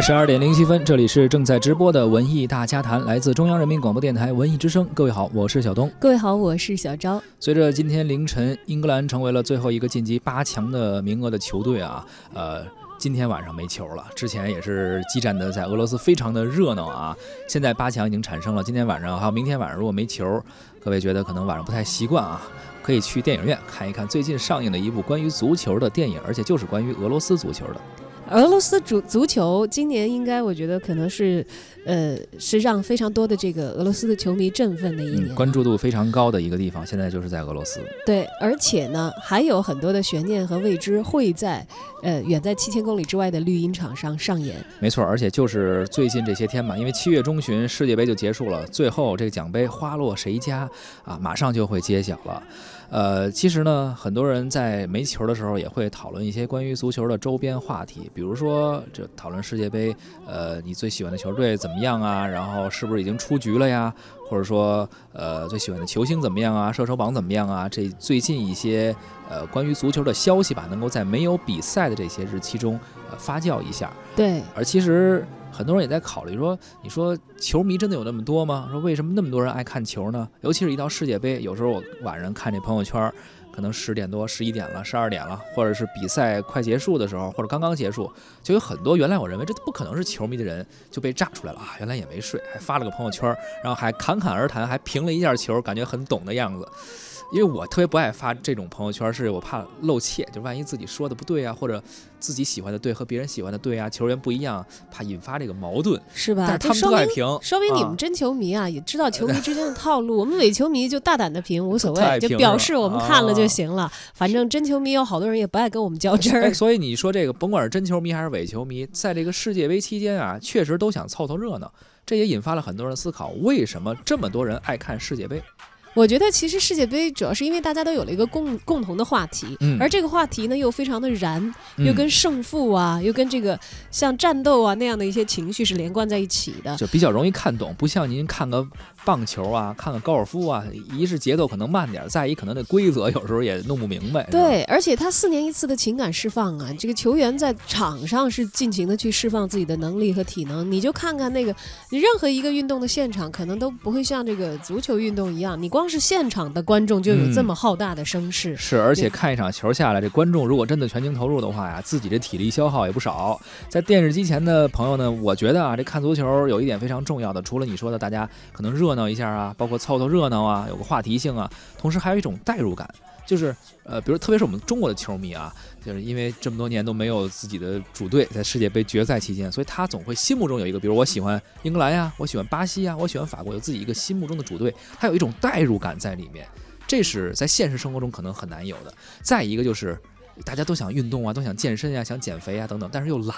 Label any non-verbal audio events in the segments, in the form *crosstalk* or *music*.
十二点零七分，这里是正在直播的文艺大家谈，来自中央人民广播电台文艺之声。各位好，我是小东。各位好，我是小昭。随着今天凌晨，英格兰成为了最后一个晋级八强的名额的球队啊，呃，今天晚上没球了。之前也是激战的在俄罗斯非常的热闹啊。现在八强已经产生了，今天晚上还有明天晚上如果没球，各位觉得可能晚上不太习惯啊，可以去电影院看一看最近上映的一部关于足球的电影，而且就是关于俄罗斯足球的。俄罗斯足足球今年应该，我觉得可能是，呃，是让非常多的这个俄罗斯的球迷振奋的一年，关注度非常高的一个地方，现在就是在俄罗斯。对，而且呢，还有很多的悬念和未知会在，呃，远在七千公里之外的绿茵场上上演。没错，而且就是最近这些天嘛，因为七月中旬世界杯就结束了，最后这个奖杯花落谁家啊，马上就会揭晓了。呃，其实呢，很多人在没球的时候也会讨论一些关于足球的周边话题，比如说这讨论世界杯，呃，你最喜欢的球队怎么样啊？然后是不是已经出局了呀？或者说，呃，最喜欢的球星怎么样啊？射手榜怎么样啊？这最近一些呃关于足球的消息吧，能够在没有比赛的这些日期中呃发酵一下。对，而其实。很多人也在考虑说，你说球迷真的有那么多吗？说为什么那么多人爱看球呢？尤其是一到世界杯，有时候我晚上看这朋友圈，可能十点多、十一点了、十二点了，或者是比赛快结束的时候，或者刚刚结束，就有很多原来我认为这不可能是球迷的人就被炸出来了啊！原来也没睡，还发了个朋友圈，然后还侃侃而谈，还评了一下球，感觉很懂的样子。因为我特别不爱发这种朋友圈，是我怕露怯，就万一自己说的不对啊，或者自己喜欢的队和别人喜欢的队啊，球员不一样，怕引发这个矛盾，是吧？但是他们都爱评，说明你们真球迷啊，也知道球迷之间的套路。*laughs* 我们伪球迷就大胆的评，无所谓，就表示我们看了就行了。反正真球迷有好多人也不爱跟我们较真儿。所以你说这个，甭管是真球迷还是伪球迷，在这个世界杯期间啊，确实都想凑凑热闹，这也引发了很多人思考，为什么这么多人爱看世界杯？我觉得其实世界杯主要是因为大家都有了一个共共同的话题，而这个话题呢又非常的燃，又跟胜负啊，又跟这个像战斗啊那样的一些情绪是连贯在一起的，就比较容易看懂，不像您看个。棒球啊，看看高尔夫啊，一是节奏可能慢点，再一可能那规则 *laughs* 有时候也弄不明白。对，而且他四年一次的情感释放啊，这个球员在场上是尽情的去释放自己的能力和体能。你就看看那个，你任何一个运动的现场，可能都不会像这个足球运动一样，你光是现场的观众就有这么浩大的声势。是，而且看一场球下来，这观众如果真的全情投入的话呀，自己这体力消耗也不少。在电视机前的朋友呢，我觉得啊，这看足球有一点非常重要的，除了你说的大家可能热。热闹一下啊，包括凑凑热闹啊，有个话题性啊，同时还有一种代入感，就是呃，比如特别是我们中国的球迷啊，就是因为这么多年都没有自己的主队在世界杯决赛期间，所以他总会心目中有一个，比如我喜欢英格兰呀，我喜欢巴西呀，我喜欢法国，有自己一个心目中的主队，他有一种代入感在里面，这是在现实生活中可能很难有的。再一个就是。大家都想运动啊，都想健身呀，想减肥啊，等等，但是又懒，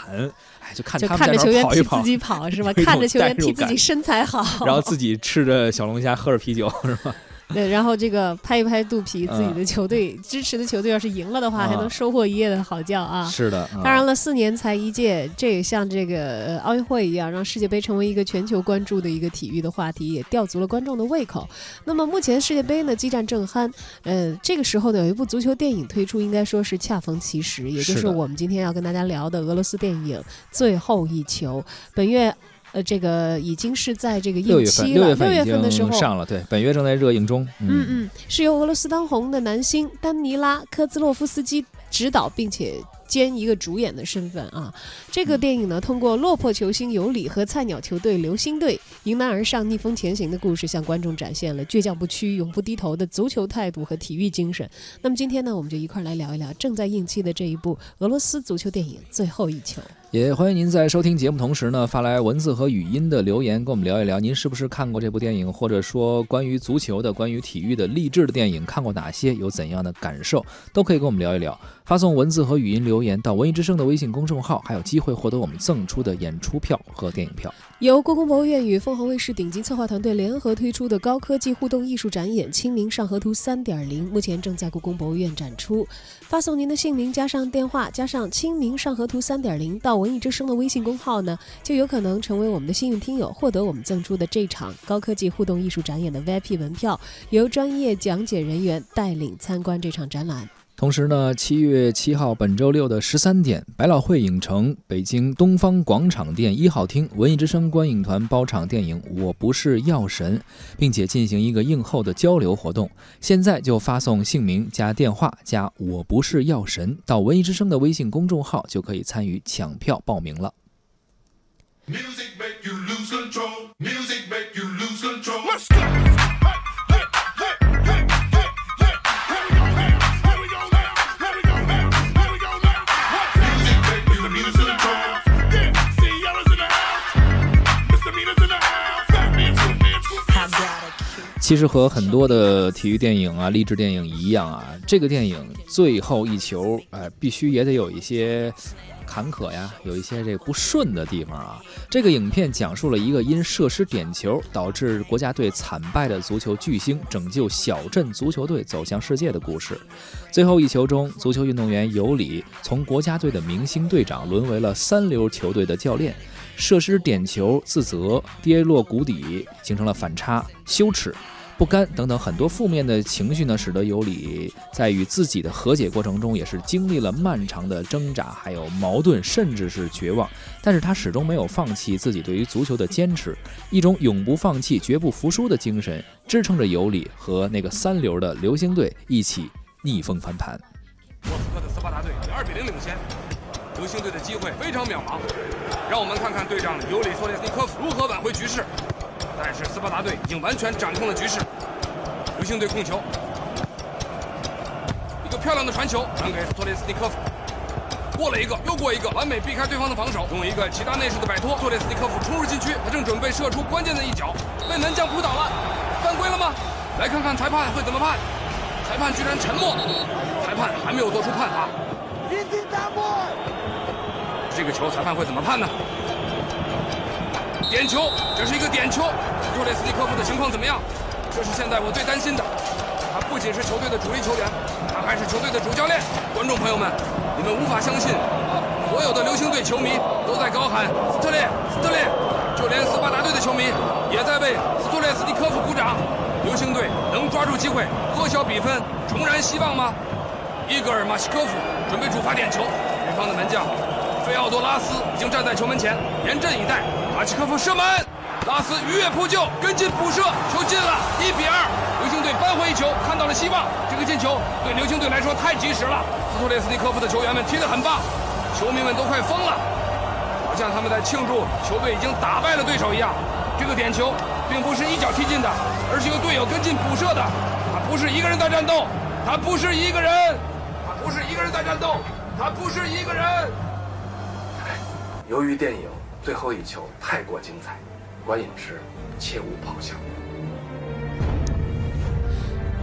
哎，就看他们在那跑一跑，自己跑是吧？*laughs* 看着球员替自己身材好，然后自己吃着小龙虾，喝着啤酒是吧？*laughs* 对，然后这个拍一拍肚皮，自己的球队支持的球队要是赢了的话，还能收获一夜的好觉啊！是的，当然了，四年才一届，这也像这个奥运会一样，让世界杯成为一个全球关注的一个体育的话题，也吊足了观众的胃口。那么目前世界杯呢，激战正酣，呃，这个时候呢，有一部足球电影推出，应该说是恰逢其时，也就是我们今天要跟大家聊的俄罗斯电影《最后一球》，本月。呃，这个已经是在这个映期了，六月份的时候上了，对，本月正在热映中。嗯嗯，是由俄罗斯当红的男星丹尼拉科兹洛夫斯基执导，并且。兼一个主演的身份啊，这个电影呢，通过落魄球星尤里和菜鸟球队流星队迎难而上、逆风前行的故事，向观众展现了倔强不屈、永不低头的足球态度和体育精神。那么今天呢，我们就一块来聊一聊正在映期的这一部俄罗斯足球电影《最后一球》。也欢迎您在收听节目同时呢，发来文字和语音的留言，跟我们聊一聊，您是不是看过这部电影，或者说关于足球的、关于体育的励志的电影看过哪些，有怎样的感受，都可以跟我们聊一聊。发送文字和语音留言到文艺之声的微信公众号，还有机会获得我们赠出的演出票和电影票。由故宫博物院与凤凰卫视顶级策划团队联合推出的高科技互动艺术展演《清明上河图三点零》，目前正在故宫博物院展出。发送您的姓名加上电话加上《清明上河图三点零》到文艺之声的微信公号呢，就有可能成为我们的幸运听友，获得我们赠出的这场高科技互动艺术展演的 VIP 门票，由专业讲解人员带领参观这场展览。同时呢，七月七号本周六的十三点，百老汇影城北京东方广场店一号厅，文艺之声观影团包场电影《我不是药神》，并且进行一个映后的交流活动。现在就发送姓名加电话加“我不是药神”到文艺之声的微信公众号，就可以参与抢票报名了。Music make you lose control. Music 其实和很多的体育电影啊、励志电影一样啊，这个电影最后一球，哎，必须也得有一些坎坷呀，有一些这不顺的地方啊。这个影片讲述了一个因射失点球导致国家队惨败的足球巨星拯救小镇足球队走向世界的故事。最后一球中，足球运动员尤里从国家队的明星队长沦为了三流球队的教练，射失点球自责，跌落谷底，形成了反差、羞耻。不甘等等很多负面的情绪呢，使得尤里在与自己的和解过程中，也是经历了漫长的挣扎，还有矛盾，甚至是绝望。但是他始终没有放弃自己对于足球的坚持，一种永不放弃、绝不服输的精神，支撑着尤里和那个三流的流星队一起逆风翻盘。莫斯科的斯巴达队以二比零领先，流星队的机会非常渺茫。让我们看看队长尤里索列斯科夫如何挽回局势。但是斯巴达队已经完全掌控了局势，流星队控球，一个漂亮的传球传给托列斯尼科夫，过了一个又过一个，完美避开对方的防守，用一个其他内势的摆脱，托列斯尼科夫冲入禁区，他正准备射出关键的一脚，被门将扑倒了，犯规了吗？来看看裁判会怎么判，裁判居然沉默，裁判还没有做出判罚，这个球裁判会怎么判呢？点球，这是一个点球。托雷斯尼科夫的情况怎么样？这是现在我最担心的。他不仅是球队的主力球员，他还是球队的主教练。观众朋友们，你们无法相信，所有的流星队球迷都在高喊“斯特列，斯特列”，就连斯巴达队的球迷也在为斯托列斯尼科夫鼓掌。流星队能抓住机会缩小比分，重燃希望吗？伊戈尔马西科夫准备主罚点球，对方的门将。费奥多拉斯已经站在球门前，严阵以待。马奇科夫射门，拉斯鱼跃扑救，跟进补射，球进了，一比二。流星队扳回一球，看到了希望。这个进球对流星队来说太及时了。斯托列斯尼科夫的球员们踢得很棒，球迷们都快疯了，好像他们在庆祝球队已经打败了对手一样。这个点球并不是一脚踢进的，而是由队友跟进补射的。他不是一个人在战斗，他不是一个人，他不是一个人在战斗，他不是一个人。由于电影最后一球太过精彩，观影时切勿咆哮。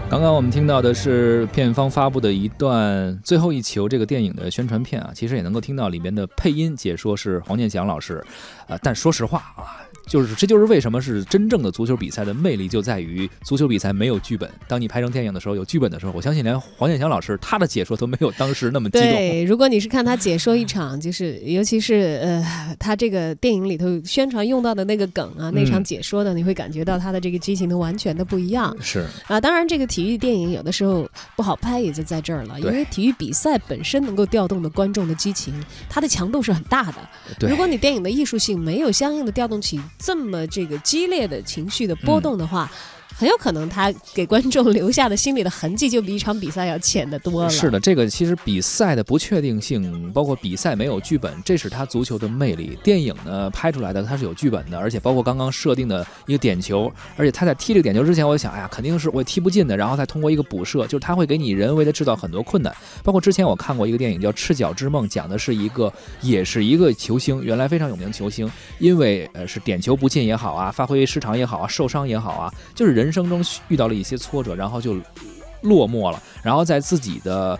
刚刚我们听到的是片方发布的一段《最后一球》这个电影的宣传片啊，其实也能够听到里面的配音解说是黄健翔老师，啊，但说实话啊。就是，这就是为什么是真正的足球比赛的魅力，就在于足球比赛没有剧本。当你拍成电影的时候，有剧本的时候，我相信连黄健翔老师他的解说都没有当时那么激动。对，如果你是看他解说一场，就是尤其是呃，他这个电影里头宣传用到的那个梗啊，那场解说的，你会感觉到他的这个激情都完全的不一样。是啊，当然这个体育电影有的时候不好拍，也就在这儿了，因为体育比赛本身能够调动的观众的激情，它的强度是很大的。对，如果你电影的艺术性没有相应的调动起。这么这个激烈的情绪的波动的话。很有可能他给观众留下的心里的痕迹就比一场比赛要浅得多了。是的，这个其实比赛的不确定性，包括比赛没有剧本，这是他足球的魅力。电影呢拍出来的它是有剧本的，而且包括刚刚设定的一个点球，而且他在踢这个点球之前，我就想，哎呀，肯定是我踢不进的，然后再通过一个补射，就是他会给你人为的制造很多困难。包括之前我看过一个电影叫《赤脚之梦》，讲的是一个也是一个球星，原来非常有名的球星，因为呃是点球不进也好啊，发挥失常也好啊，受伤也好啊，就是人。人生中遇到了一些挫折，然后就落寞了。然后在自己的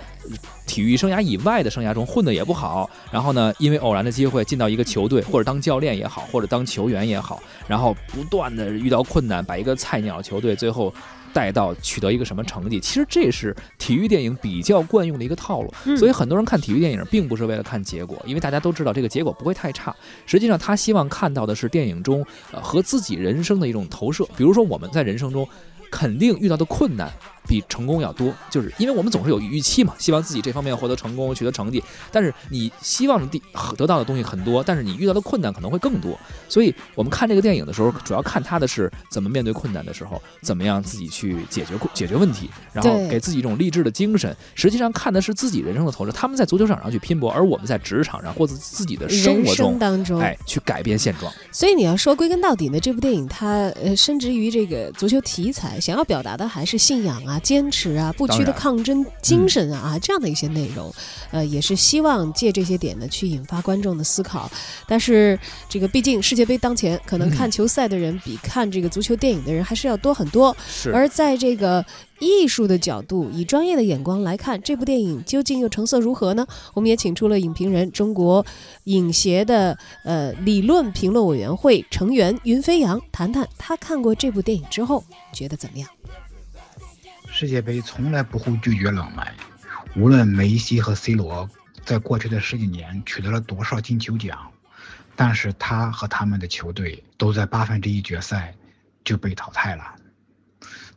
体育生涯以外的生涯中混得也不好。然后呢，因为偶然的机会进到一个球队，或者当教练也好，或者当球员也好，然后不断的遇到困难，把一个菜鸟球队最后。带到取得一个什么成绩？其实这是体育电影比较惯用的一个套路，所以很多人看体育电影并不是为了看结果，因为大家都知道这个结果不会太差。实际上，他希望看到的是电影中呃和自己人生的一种投射。比如说，我们在人生中肯定遇到的困难。比成功要多，就是因为我们总是有预期嘛，希望自己这方面获得成功、取得成绩。但是你希望的得到的东西很多，但是你遇到的困难可能会更多。所以我们看这个电影的时候，主要看他的是怎么面对困难的时候，怎么样自己去解决解决问题，然后给自己一种励志的精神。实际上看的是自己人生的投射，他们在足球场上去拼搏，而我们在职场上或者自己的生活中当中，哎，去改变现状。所以你要说归根到底呢，这部电影它呃深植于这个足球题材，想要表达的还是信仰啊、坚持啊。不屈的抗争精神啊啊，这样的一些内容，呃，也是希望借这些点呢去引发观众的思考。但是这个毕竟世界杯当前，可能看球赛的人比看这个足球电影的人还是要多很多。是。而在这个艺术的角度，以专业的眼光来看这部电影，究竟又成色如何呢？我们也请出了影评人、中国影协的呃理论评论委员会成员云飞扬，谈谈他看过这部电影之后觉得怎么样。世界杯从来不会拒绝冷门，无论梅西和 C 罗在过去的十几年取得了多少金球奖，但是他和他们的球队都在八分之一决赛就被淘汰了。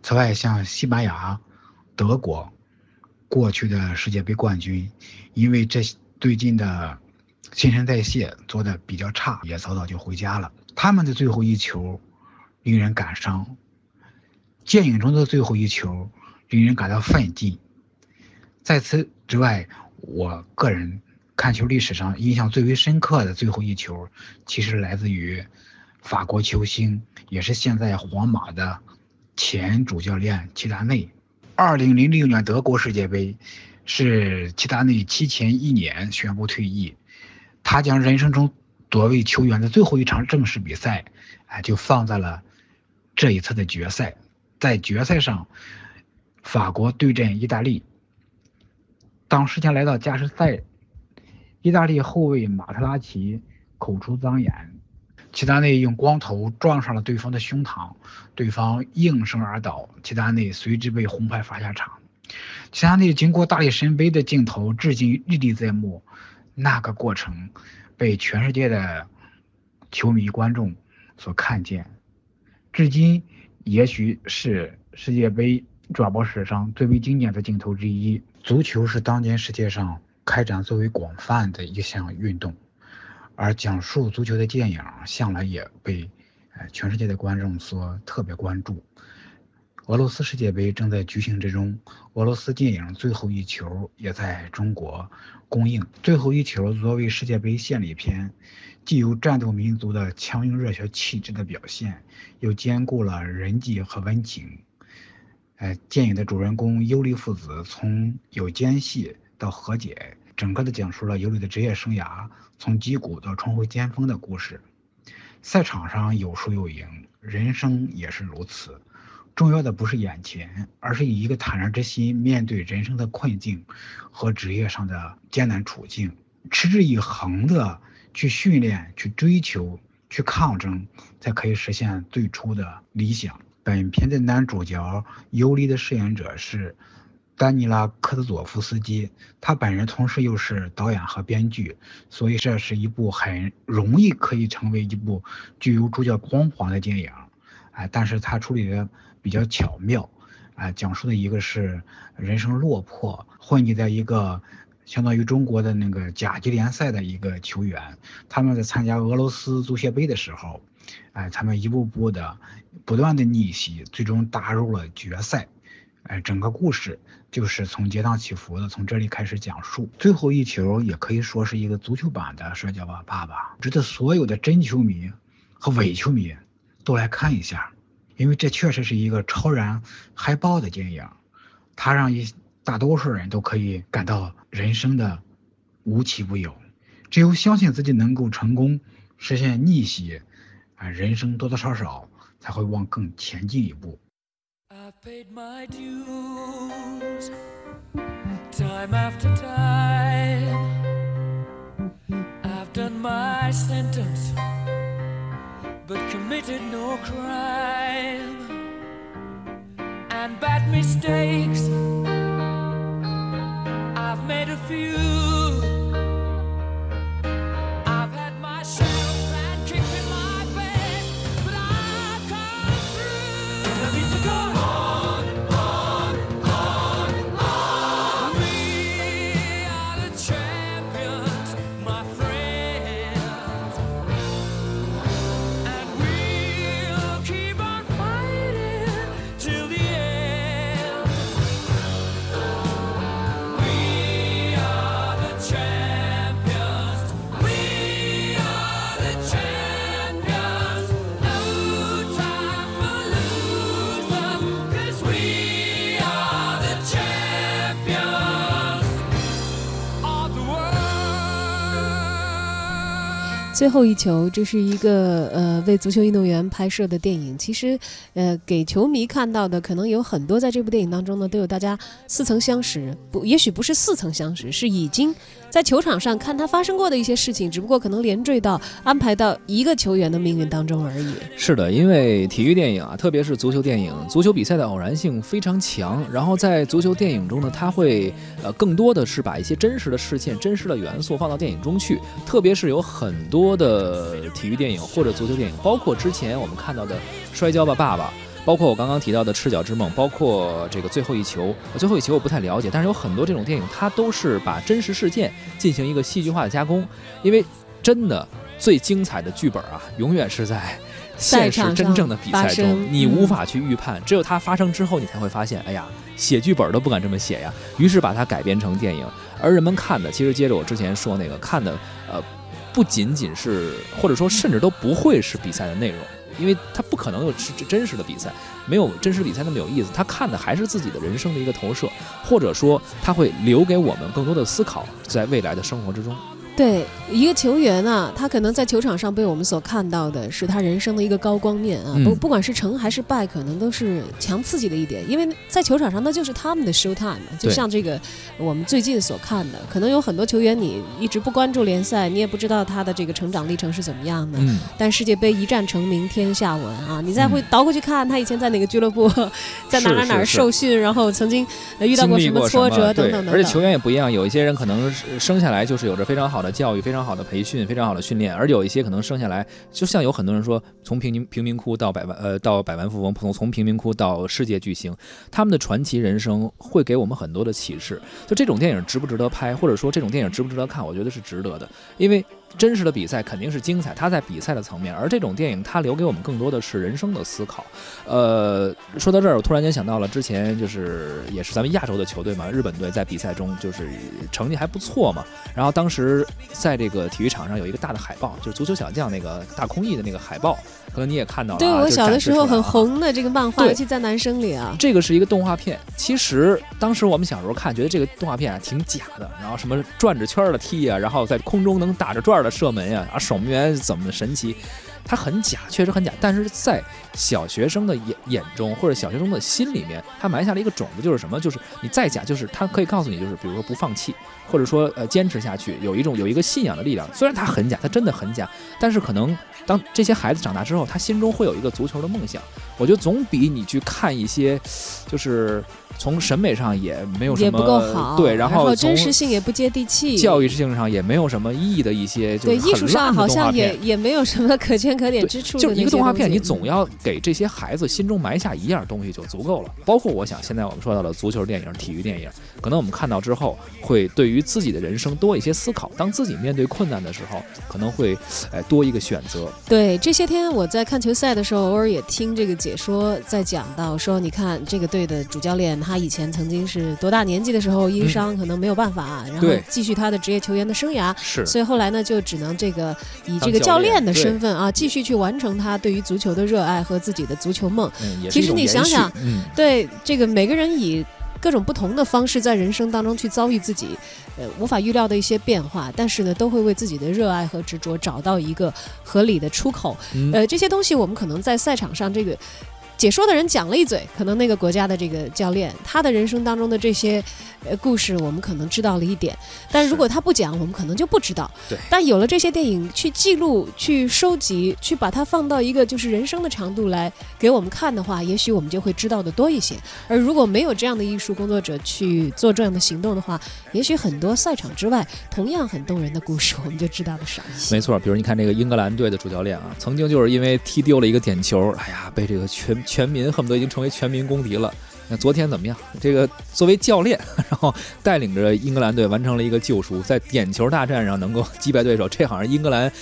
此外，像西班牙、德国过去的世界杯冠军，因为这最近的新陈代谢做的比较差，也早早就回家了。他们的最后一球令人感伤，电影中的最后一球。令人感到奋进。在此之外，我个人看球历史上印象最为深刻的最后一球，其实来自于法国球星，也是现在皇马的前主教练齐达内。二零零六年德国世界杯，是齐达内提前一年宣布退役，他将人生中作为球员的最后一场正式比赛，哎，就放在了这一次的决赛。在决赛上。法国对阵意大利，当时间来到加时赛，意大利后卫马特拉齐口出脏言，齐达内用光头撞上了对方的胸膛，对方应声而倒，齐达内随之被红牌罚下场。齐达内经过大力神杯的镜头，至今历历在目。那个过程被全世界的球迷观众所看见，至今也许是世界杯。转播史上最为经典的镜头之一。足球是当今世界上开展最为广泛的一项运动，而讲述足球的电影向来也被全世界的观众所特别关注。俄罗斯世界杯正在举行之中，俄罗斯电影《最后一球》也在中国公映。《最后一球》作为世界杯献礼片，既有战斗民族的强硬热血气质的表现，又兼顾了人际和温情。呃，电影的主人公尤里父子从有间隙到和解，整个的讲述了尤里的职业生涯从低谷到重回巅峰的故事。赛场上有输有赢，人生也是如此。重要的不是眼前，而是以一个坦然之心面对人生的困境和职业上的艰难处境，持之以恒的去训练、去追求、去抗争，才可以实现最初的理想。本片的男主角尤里的饰演者是丹尼拉科兹佐夫斯基，他本人同时又是导演和编剧，所以这是一部很容易可以成为一部具有主角光环的电影。哎，但是他处理的比较巧妙，哎，讲述的一个是人生落魄，混迹在一个相当于中国的那个甲级联赛的一个球员，他们在参加俄罗斯足协杯的时候。哎，他们一步步的不断的逆袭，最终打入了决赛。哎，整个故事就是从跌宕起伏的从这里开始讲述。最后一球也可以说是一个足球版的《摔跤吧，爸爸》，值得所有的真球迷和伪球迷都来看一下，因为这确实是一个超然嗨爆的电影，它让一大多数人都可以感到人生的无奇不有。只有相信自己能够成功实现逆袭。I paid my dues, time after time. I've done my sentence, but committed no crime and bad mistakes. I've made a few. 最后一球，这是一个呃为足球运动员拍摄的电影。其实，呃，给球迷看到的可能有很多，在这部电影当中呢，都有大家似曾相识，不，也许不是似曾相识，是已经在球场上看他发生过的一些事情，只不过可能连缀到安排到一个球员的命运当中而已。是的，因为体育电影啊，特别是足球电影，足球比赛的偶然性非常强。然后在足球电影中呢，它会呃更多的是把一些真实的事件、真实的元素放到电影中去，特别是有很多的体育电影或者足球电影，包括之前我们看到的《摔跤吧，爸爸》。包括我刚刚提到的《赤脚之梦》，包括这个《最后一球》。最后一球我不太了解，但是有很多这种电影，它都是把真实事件进行一个戏剧化的加工。因为真的最精彩的剧本啊，永远是在现实真正的比赛中，你无法去预判。只有它发生之后，你才会发现，哎呀，写剧本都不敢这么写呀。于是把它改编成电影，而人们看的，其实接着我之前说那个看的，呃，不仅仅是，或者说甚至都不会是比赛的内容。因为他不可能有真真实的比赛，没有真实比赛那么有意思。他看的还是自己的人生的一个投射，或者说他会留给我们更多的思考，在未来的生活之中。对一个球员啊，他可能在球场上被我们所看到的是他人生的一个高光面啊，不不管是成还是败，可能都是强刺激的一点，因为在球场上那就是他们的 show time。就像这个我们最近所看的，可能有很多球员你一直不关注联赛，你也不知道他的这个成长历程是怎么样的。嗯。但世界杯一战成名天下闻啊，你再会倒过去看他以前在哪个俱乐部，在哪哪哪受训，然后曾经遇到过什么挫折等等等。而且球员也不一样，有一些人可能生下来就是有着非常好。的教育非常好的培训，非常好的训练，而有一些可能生下来，就像有很多人说，从贫民贫民窟到百万呃到百万富翁，从从贫民窟到世界巨星，他们的传奇人生会给我们很多的启示。就这种电影值不值得拍，或者说这种电影值不值得看？我觉得是值得的，因为。真实的比赛肯定是精彩，它在比赛的层面，而这种电影它留给我们更多的是人生的思考。呃，说到这儿，我突然间想到了之前就是也是咱们亚洲的球队嘛，日本队在比赛中就是成绩还不错嘛。然后当时在这个体育场上有一个大的海报，就是足球小将那个大空翼的那个海报，可能你也看到了。对我小的时候很红的这个漫画，尤其在男生里啊。这个是一个动画片，其实当时我们小时候看，觉得这个动画片啊挺假的，然后什么转着圈的踢啊，然后在空中能打着转。的射门呀，啊，守门员怎么神奇？他很假，确实很假。但是在小学生的眼眼中，或者小学生的心里面，他埋下了一个种子，就是什么？就是你再假，就是他可以告诉你，就是比如说不放弃，或者说呃坚持下去，有一种有一个信仰的力量。虽然他很假，他真的很假，但是可能当这些孩子长大之后，他心中会有一个足球的梦想。我觉得总比你去看一些，就是。从审美上也没有什么，也不够好，对，然后真实性也不接地气，教育性上也没有什么意义的一些，对，艺术上好像也也没有什么可圈可点之处。就一个动画片，你总要给这些孩子心中埋下一样东西就足够了。包括我想，现在我们说到的足球电影、体育电影，可能我们看到之后，会对于自己的人生多一些思考。当自己面对困难的时候，可能会哎多一个选择。对，这些天我在看球赛的时候，偶尔也听这个解说在讲到说，你看这个队的主教练。他以前曾经是多大年纪的时候因伤可能没有办法，然后继续他的职业球员的生涯，是，所以后来呢就只能这个以这个教练的身份啊，继续去完成他对于足球的热爱和自己的足球梦。其实你想想，对这个每个人以各种不同的方式在人生当中去遭遇自己呃无法预料的一些变化，但是呢都会为自己的热爱和执着找到一个合理的出口。呃，这些东西我们可能在赛场上这个。解说的人讲了一嘴，可能那个国家的这个教练，他的人生当中的这些。呃，故事我们可能知道了一点，但如果他不讲，我们可能就不知道。对。但有了这些电影去记录、去收集、去把它放到一个就是人生的长度来给我们看的话，也许我们就会知道的多一些。而如果没有这样的艺术工作者去做这样的行动的话，也许很多赛场之外同样很动人的故事，我们就知道的少一些。没错，比如你看这个英格兰队的主教练啊，曾经就是因为踢丢了一个点球，哎呀，被这个全全民恨不得已经成为全民公敌了。那昨天怎么样？这个作为教练，*laughs* 然后带领着英格兰队完成了一个救赎，在点球大战上能够击败对手，这好像英格兰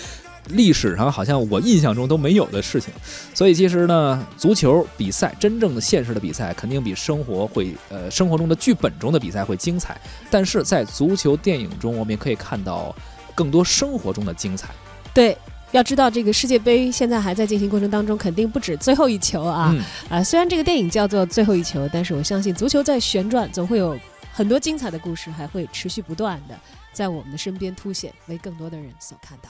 历史上好像我印象中都没有的事情。所以其实呢，足球比赛真正的现实的比赛肯定比生活会呃生活中的剧本中的比赛会精彩。但是在足球电影中，我们也可以看到更多生活中的精彩。对。要知道，这个世界杯现在还在进行过程当中，肯定不止最后一球啊！啊，虽然这个电影叫做《最后一球》，但是我相信足球在旋转，总会有很多精彩的故事，还会持续不断的在我们的身边凸显，为更多的人所看到。